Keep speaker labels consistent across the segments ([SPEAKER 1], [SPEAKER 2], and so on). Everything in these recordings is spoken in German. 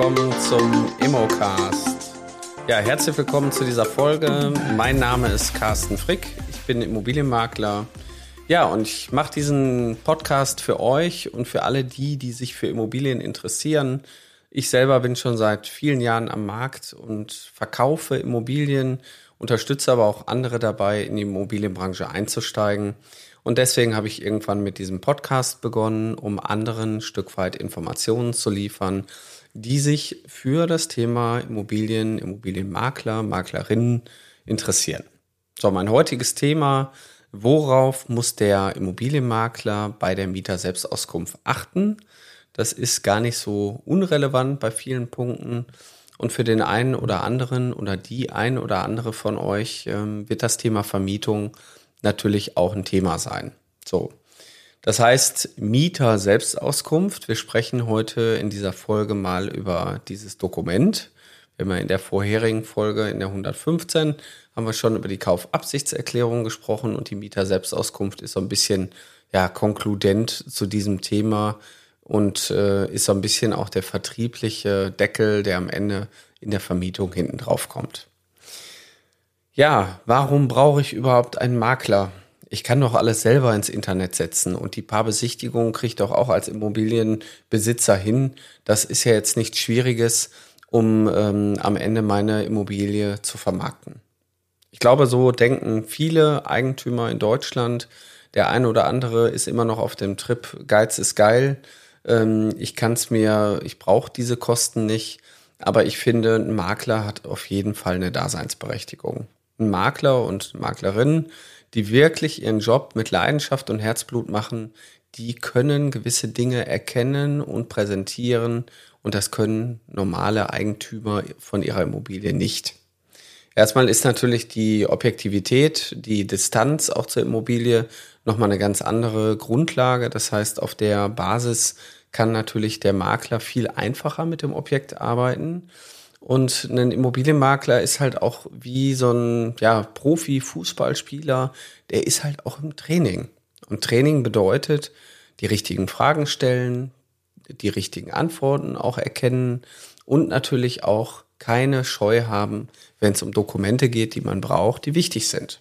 [SPEAKER 1] willkommen zum Immocast. Ja, herzlich willkommen zu dieser Folge. Mein Name ist Carsten Frick. Ich bin Immobilienmakler. Ja, und ich mache diesen Podcast für euch und für alle die, die sich für Immobilien interessieren. Ich selber bin schon seit vielen Jahren am Markt und verkaufe Immobilien, unterstütze aber auch andere dabei, in die Immobilienbranche einzusteigen. Und deswegen habe ich irgendwann mit diesem Podcast begonnen, um anderen ein Stück weit Informationen zu liefern, die sich für das Thema Immobilien, Immobilienmakler, Maklerinnen interessieren. So, mein heutiges Thema, worauf muss der Immobilienmakler bei der Mieter-Selbstauskunft achten? Das ist gar nicht so unrelevant bei vielen Punkten. Und für den einen oder anderen oder die ein oder andere von euch ähm, wird das Thema Vermietung natürlich auch ein Thema sein. So. Das heißt, Mieter Selbstauskunft. Wir sprechen heute in dieser Folge mal über dieses Dokument. Wir haben ja in der vorherigen Folge, in der 115, haben wir schon über die Kaufabsichtserklärung gesprochen und die Mieter Selbstauskunft ist so ein bisschen ja konkludent zu diesem Thema und äh, ist so ein bisschen auch der vertriebliche Deckel, der am Ende in der Vermietung hinten drauf kommt. Ja, warum brauche ich überhaupt einen Makler? Ich kann doch alles selber ins Internet setzen und die paar Besichtigungen kriege ich doch auch als Immobilienbesitzer hin. Das ist ja jetzt nichts Schwieriges, um ähm, am Ende meine Immobilie zu vermarkten. Ich glaube, so denken viele Eigentümer in Deutschland. Der eine oder andere ist immer noch auf dem Trip, Geiz ist geil. Ähm, ich kann es mir, ich brauche diese Kosten nicht. Aber ich finde, ein Makler hat auf jeden Fall eine Daseinsberechtigung. Makler und Maklerinnen, die wirklich ihren Job mit Leidenschaft und Herzblut machen, die können gewisse Dinge erkennen und präsentieren und das können normale Eigentümer von ihrer Immobilie nicht. Erstmal ist natürlich die Objektivität, die Distanz auch zur Immobilie nochmal eine ganz andere Grundlage. Das heißt, auf der Basis kann natürlich der Makler viel einfacher mit dem Objekt arbeiten. Und ein Immobilienmakler ist halt auch wie so ein ja, Profi-Fußballspieler, der ist halt auch im Training. Und Training bedeutet, die richtigen Fragen stellen, die richtigen Antworten auch erkennen und natürlich auch keine Scheu haben, wenn es um Dokumente geht, die man braucht, die wichtig sind.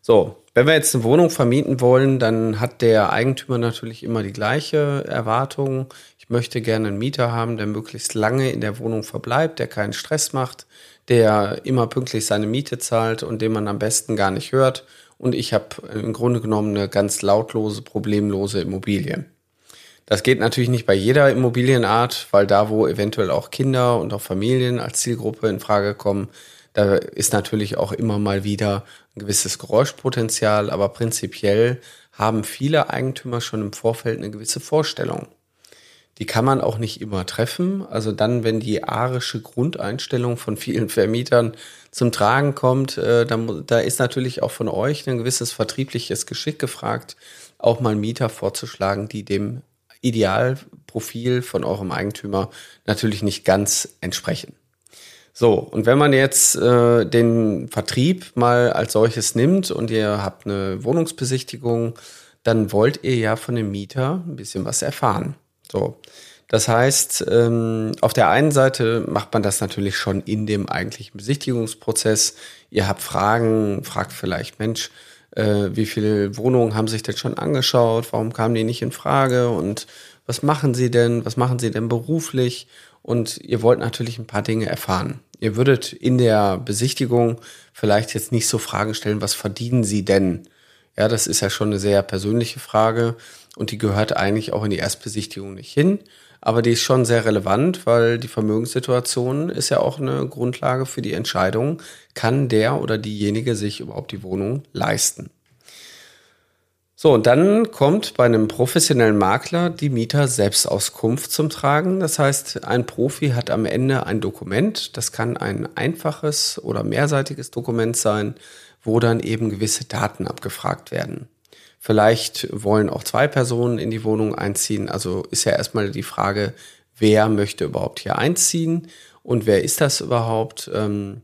[SPEAKER 1] So, wenn wir jetzt eine Wohnung vermieten wollen, dann hat der Eigentümer natürlich immer die gleiche Erwartung. Ich möchte gerne einen Mieter haben, der möglichst lange in der Wohnung verbleibt, der keinen Stress macht, der immer pünktlich seine Miete zahlt und den man am besten gar nicht hört. Und ich habe im Grunde genommen eine ganz lautlose, problemlose Immobilie. Das geht natürlich nicht bei jeder Immobilienart, weil da, wo eventuell auch Kinder und auch Familien als Zielgruppe in Frage kommen, da ist natürlich auch immer mal wieder ein gewisses Geräuschpotenzial, aber prinzipiell haben viele Eigentümer schon im Vorfeld eine gewisse Vorstellung. Die kann man auch nicht immer treffen. Also dann, wenn die arische Grundeinstellung von vielen Vermietern zum Tragen kommt, äh, da, da ist natürlich auch von euch ein gewisses vertriebliches Geschick gefragt, auch mal Mieter vorzuschlagen, die dem Idealprofil von eurem Eigentümer natürlich nicht ganz entsprechen. So, und wenn man jetzt äh, den Vertrieb mal als solches nimmt und ihr habt eine Wohnungsbesichtigung, dann wollt ihr ja von dem Mieter ein bisschen was erfahren. So, das heißt, ähm, auf der einen Seite macht man das natürlich schon in dem eigentlichen Besichtigungsprozess. Ihr habt Fragen, fragt vielleicht, Mensch, äh, wie viele Wohnungen haben sich denn schon angeschaut? Warum kamen die nicht in Frage? Und was machen sie denn? Was machen sie denn beruflich? Und ihr wollt natürlich ein paar Dinge erfahren. Ihr würdet in der Besichtigung vielleicht jetzt nicht so Fragen stellen, was verdienen Sie denn? Ja, das ist ja schon eine sehr persönliche Frage und die gehört eigentlich auch in die Erstbesichtigung nicht hin. Aber die ist schon sehr relevant, weil die Vermögenssituation ist ja auch eine Grundlage für die Entscheidung, kann der oder diejenige sich überhaupt die Wohnung leisten. So, und dann kommt bei einem professionellen Makler die Mieter-Selbstauskunft zum Tragen. Das heißt, ein Profi hat am Ende ein Dokument, das kann ein einfaches oder mehrseitiges Dokument sein, wo dann eben gewisse Daten abgefragt werden. Vielleicht wollen auch zwei Personen in die Wohnung einziehen. Also ist ja erstmal die Frage, wer möchte überhaupt hier einziehen und wer ist das überhaupt? Ähm,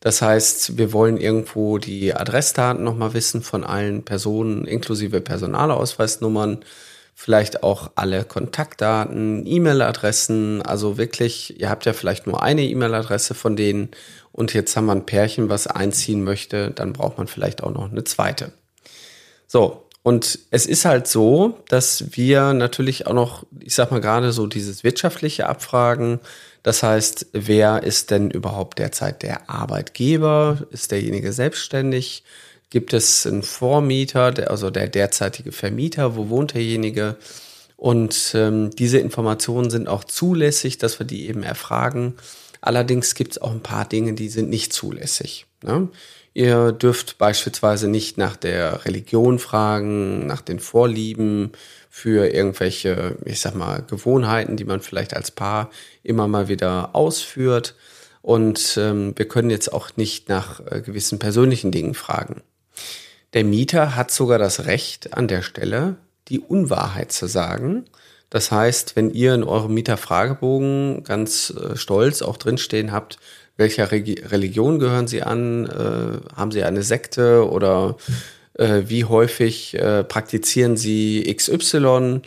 [SPEAKER 1] das heißt, wir wollen irgendwo die Adressdaten nochmal wissen von allen Personen, inklusive Personalausweisnummern. vielleicht auch alle Kontaktdaten, E-Mail-Adressen, also wirklich, ihr habt ja vielleicht nur eine E-Mail-Adresse von denen und jetzt haben wir ein Pärchen, was einziehen möchte, dann braucht man vielleicht auch noch eine zweite. So, und es ist halt so, dass wir natürlich auch noch, ich sag mal gerade so dieses wirtschaftliche Abfragen, das heißt, wer ist denn überhaupt derzeit der Arbeitgeber? Ist derjenige selbstständig? Gibt es einen Vormieter, also der derzeitige Vermieter? Wo wohnt derjenige? Und ähm, diese Informationen sind auch zulässig, dass wir die eben erfragen. Allerdings gibt es auch ein paar Dinge, die sind nicht zulässig. Ne? Ihr dürft beispielsweise nicht nach der Religion fragen, nach den Vorlieben für irgendwelche, ich sag mal, Gewohnheiten, die man vielleicht als Paar immer mal wieder ausführt. Und ähm, wir können jetzt auch nicht nach äh, gewissen persönlichen Dingen fragen. Der Mieter hat sogar das Recht an der Stelle, die Unwahrheit zu sagen. Das heißt, wenn ihr in eurem Mieterfragebogen ganz äh, stolz auch drinstehen habt, welcher Regi Religion gehören Sie an? Äh, haben Sie eine Sekte oder äh, wie häufig äh, praktizieren Sie XY?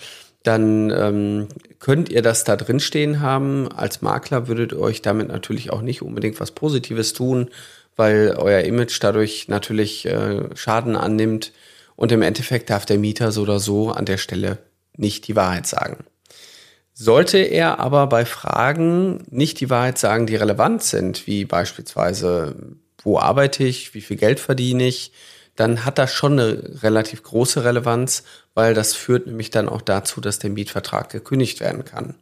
[SPEAKER 1] Dann ähm, könnt ihr das da drin stehen haben. Als Makler würdet ihr euch damit natürlich auch nicht unbedingt was Positives tun, weil euer Image dadurch natürlich äh, Schaden annimmt. Und im Endeffekt darf der Mieter so oder so an der Stelle nicht die Wahrheit sagen. Sollte er aber bei Fragen nicht die Wahrheit sagen, die relevant sind, wie beispielsweise, wo arbeite ich, wie viel Geld verdiene ich, dann hat das schon eine relativ große Relevanz, weil das führt nämlich dann auch dazu, dass der Mietvertrag gekündigt werden kann.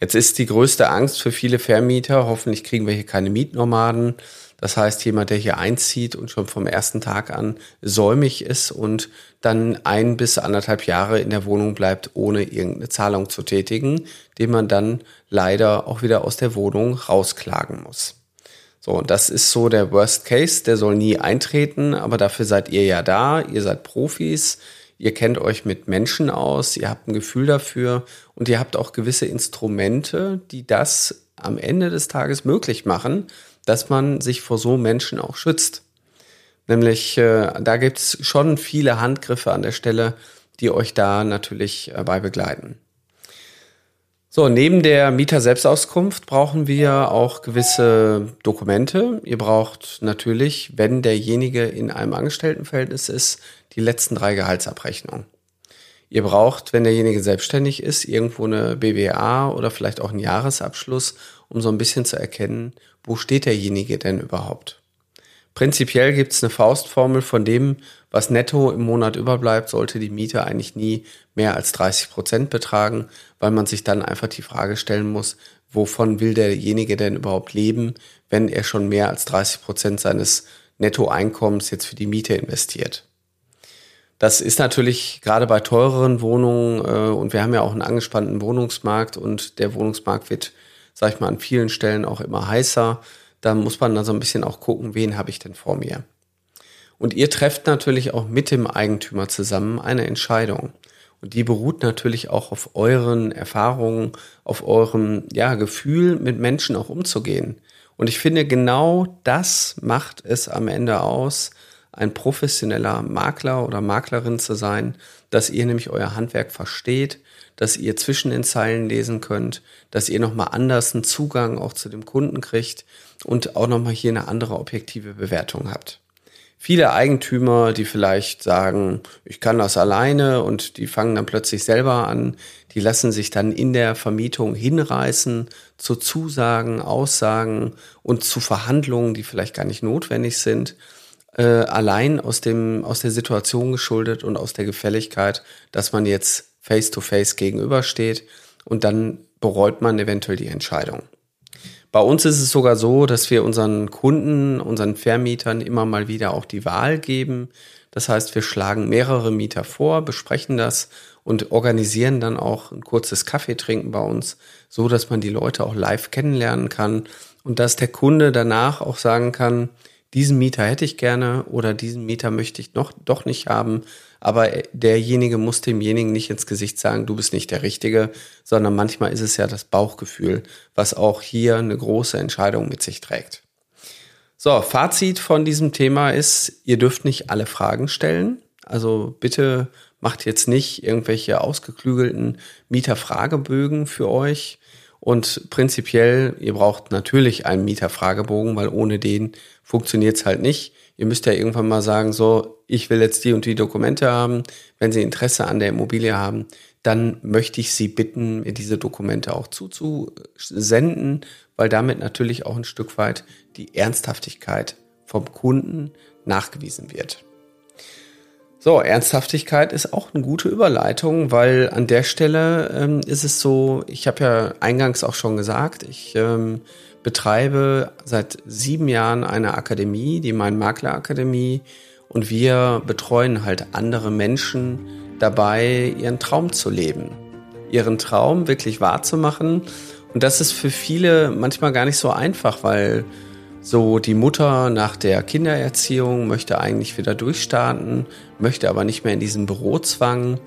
[SPEAKER 1] Jetzt ist die größte Angst für viele Vermieter, hoffentlich kriegen wir hier keine Mietnomaden, das heißt, jemand, der hier einzieht und schon vom ersten Tag an säumig ist und dann ein bis anderthalb Jahre in der Wohnung bleibt, ohne irgendeine Zahlung zu tätigen, den man dann leider auch wieder aus der Wohnung rausklagen muss. So, und das ist so der Worst Case, der soll nie eintreten, aber dafür seid ihr ja da, ihr seid Profis, ihr kennt euch mit Menschen aus, ihr habt ein Gefühl dafür und ihr habt auch gewisse Instrumente, die das am Ende des Tages möglich machen, dass man sich vor so Menschen auch schützt. Nämlich, äh, da gibt's schon viele Handgriffe an der Stelle, die euch da natürlich äh, bei begleiten. So, neben der Mieter-Selbstauskunft brauchen wir auch gewisse Dokumente. Ihr braucht natürlich, wenn derjenige in einem Angestelltenverhältnis ist, die letzten drei Gehaltsabrechnungen. Ihr braucht, wenn derjenige selbstständig ist, irgendwo eine BWA oder vielleicht auch einen Jahresabschluss, um so ein bisschen zu erkennen, wo steht derjenige denn überhaupt. Prinzipiell gibt es eine Faustformel von dem, was netto im Monat überbleibt, sollte die Miete eigentlich nie mehr als 30 Prozent betragen, weil man sich dann einfach die Frage stellen muss, wovon will derjenige denn überhaupt leben, wenn er schon mehr als 30 Prozent seines Nettoeinkommens jetzt für die Miete investiert. Das ist natürlich gerade bei teureren Wohnungen äh, und wir haben ja auch einen angespannten Wohnungsmarkt und der Wohnungsmarkt wird, sag ich mal, an vielen Stellen auch immer heißer. Da muss man dann so ein bisschen auch gucken, wen habe ich denn vor mir. Und ihr trefft natürlich auch mit dem Eigentümer zusammen eine Entscheidung. Und die beruht natürlich auch auf euren Erfahrungen, auf eurem ja, Gefühl, mit Menschen auch umzugehen. Und ich finde, genau das macht es am Ende aus, ein professioneller Makler oder Maklerin zu sein, dass ihr nämlich euer Handwerk versteht, dass ihr zwischen den Zeilen lesen könnt, dass ihr nochmal anders einen Zugang auch zu dem Kunden kriegt und auch nochmal hier eine andere objektive Bewertung habt. Viele Eigentümer, die vielleicht sagen, ich kann das alleine und die fangen dann plötzlich selber an, die lassen sich dann in der Vermietung hinreißen zu Zusagen, Aussagen und zu Verhandlungen, die vielleicht gar nicht notwendig sind äh, allein aus dem aus der Situation geschuldet und aus der Gefälligkeit, dass man jetzt face to face gegenübersteht und dann bereut man eventuell die Entscheidung. Bei uns ist es sogar so, dass wir unseren Kunden, unseren Vermietern immer mal wieder auch die Wahl geben. Das heißt, wir schlagen mehrere Mieter vor, besprechen das und organisieren dann auch ein kurzes Kaffeetrinken bei uns, so dass man die Leute auch live kennenlernen kann und dass der Kunde danach auch sagen kann, diesen Mieter hätte ich gerne oder diesen Mieter möchte ich noch, doch nicht haben. Aber derjenige muss demjenigen nicht ins Gesicht sagen, du bist nicht der Richtige, sondern manchmal ist es ja das Bauchgefühl, was auch hier eine große Entscheidung mit sich trägt. So, Fazit von diesem Thema ist, ihr dürft nicht alle Fragen stellen. Also bitte macht jetzt nicht irgendwelche ausgeklügelten Mieterfragebögen für euch. Und prinzipiell, ihr braucht natürlich einen Mieterfragebogen, weil ohne den funktioniert es halt nicht. Ihr müsst ja irgendwann mal sagen, so, ich will jetzt die und die Dokumente haben. Wenn Sie Interesse an der Immobilie haben, dann möchte ich Sie bitten, mir diese Dokumente auch zuzusenden, weil damit natürlich auch ein Stück weit die Ernsthaftigkeit vom Kunden nachgewiesen wird. So, Ernsthaftigkeit ist auch eine gute Überleitung, weil an der Stelle ähm, ist es so, ich habe ja eingangs auch schon gesagt, ich ähm, betreibe seit sieben Jahren eine Akademie, die Mein Makler Akademie, und wir betreuen halt andere Menschen dabei, ihren Traum zu leben, ihren Traum wirklich wahrzumachen. Und das ist für viele manchmal gar nicht so einfach, weil so die Mutter nach der Kindererziehung möchte eigentlich wieder durchstarten, möchte aber nicht mehr in diesen Bürozwang.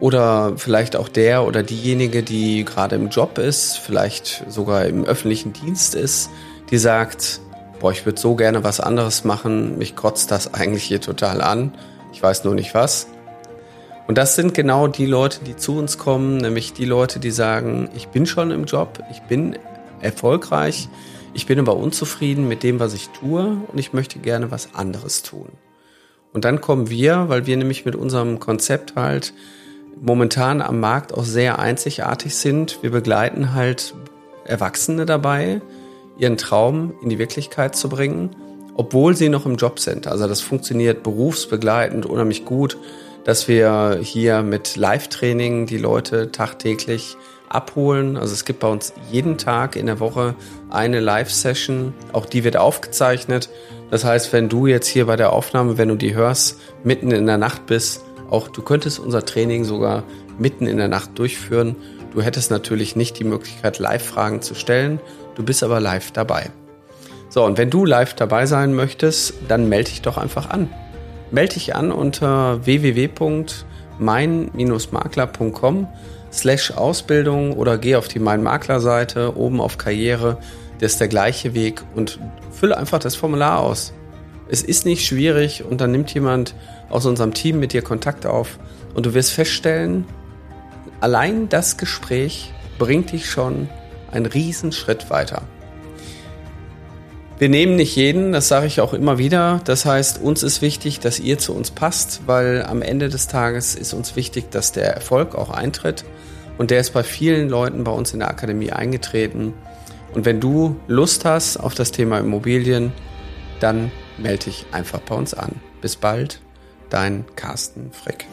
[SPEAKER 1] Oder vielleicht auch der oder diejenige, die gerade im Job ist, vielleicht sogar im öffentlichen Dienst ist, die sagt, boah, ich würde so gerne was anderes machen, mich kotzt das eigentlich hier total an, ich weiß nur nicht was. Und das sind genau die Leute, die zu uns kommen, nämlich die Leute, die sagen, ich bin schon im Job, ich bin erfolgreich, ich bin aber unzufrieden mit dem, was ich tue und ich möchte gerne was anderes tun. Und dann kommen wir, weil wir nämlich mit unserem Konzept halt momentan am Markt auch sehr einzigartig sind. Wir begleiten halt Erwachsene dabei, ihren Traum in die Wirklichkeit zu bringen, obwohl sie noch im Job sind. Also das funktioniert berufsbegleitend unheimlich gut, dass wir hier mit Live-Training die Leute tagtäglich abholen. Also es gibt bei uns jeden Tag in der Woche eine Live-Session. Auch die wird aufgezeichnet. Das heißt, wenn du jetzt hier bei der Aufnahme, wenn du die hörst, mitten in der Nacht bist, auch du könntest unser Training sogar mitten in der Nacht durchführen. Du hättest natürlich nicht die Möglichkeit, Live-Fragen zu stellen. Du bist aber live dabei. So, und wenn du live dabei sein möchtest, dann melde dich doch einfach an. Melde dich an unter www.mein-makler.com slash Ausbildung oder geh auf die Mein Makler Seite oben auf Karriere. Das ist der gleiche Weg und fülle einfach das Formular aus. Es ist nicht schwierig und dann nimmt jemand aus unserem Team mit dir Kontakt auf und du wirst feststellen, allein das Gespräch bringt dich schon einen riesen Schritt weiter. Wir nehmen nicht jeden, das sage ich auch immer wieder. Das heißt, uns ist wichtig, dass ihr zu uns passt, weil am Ende des Tages ist uns wichtig, dass der Erfolg auch eintritt. Und der ist bei vielen Leuten bei uns in der Akademie eingetreten. Und wenn du Lust hast auf das Thema Immobilien, dann melde dich einfach bei uns an. Bis bald, dein Carsten Frick.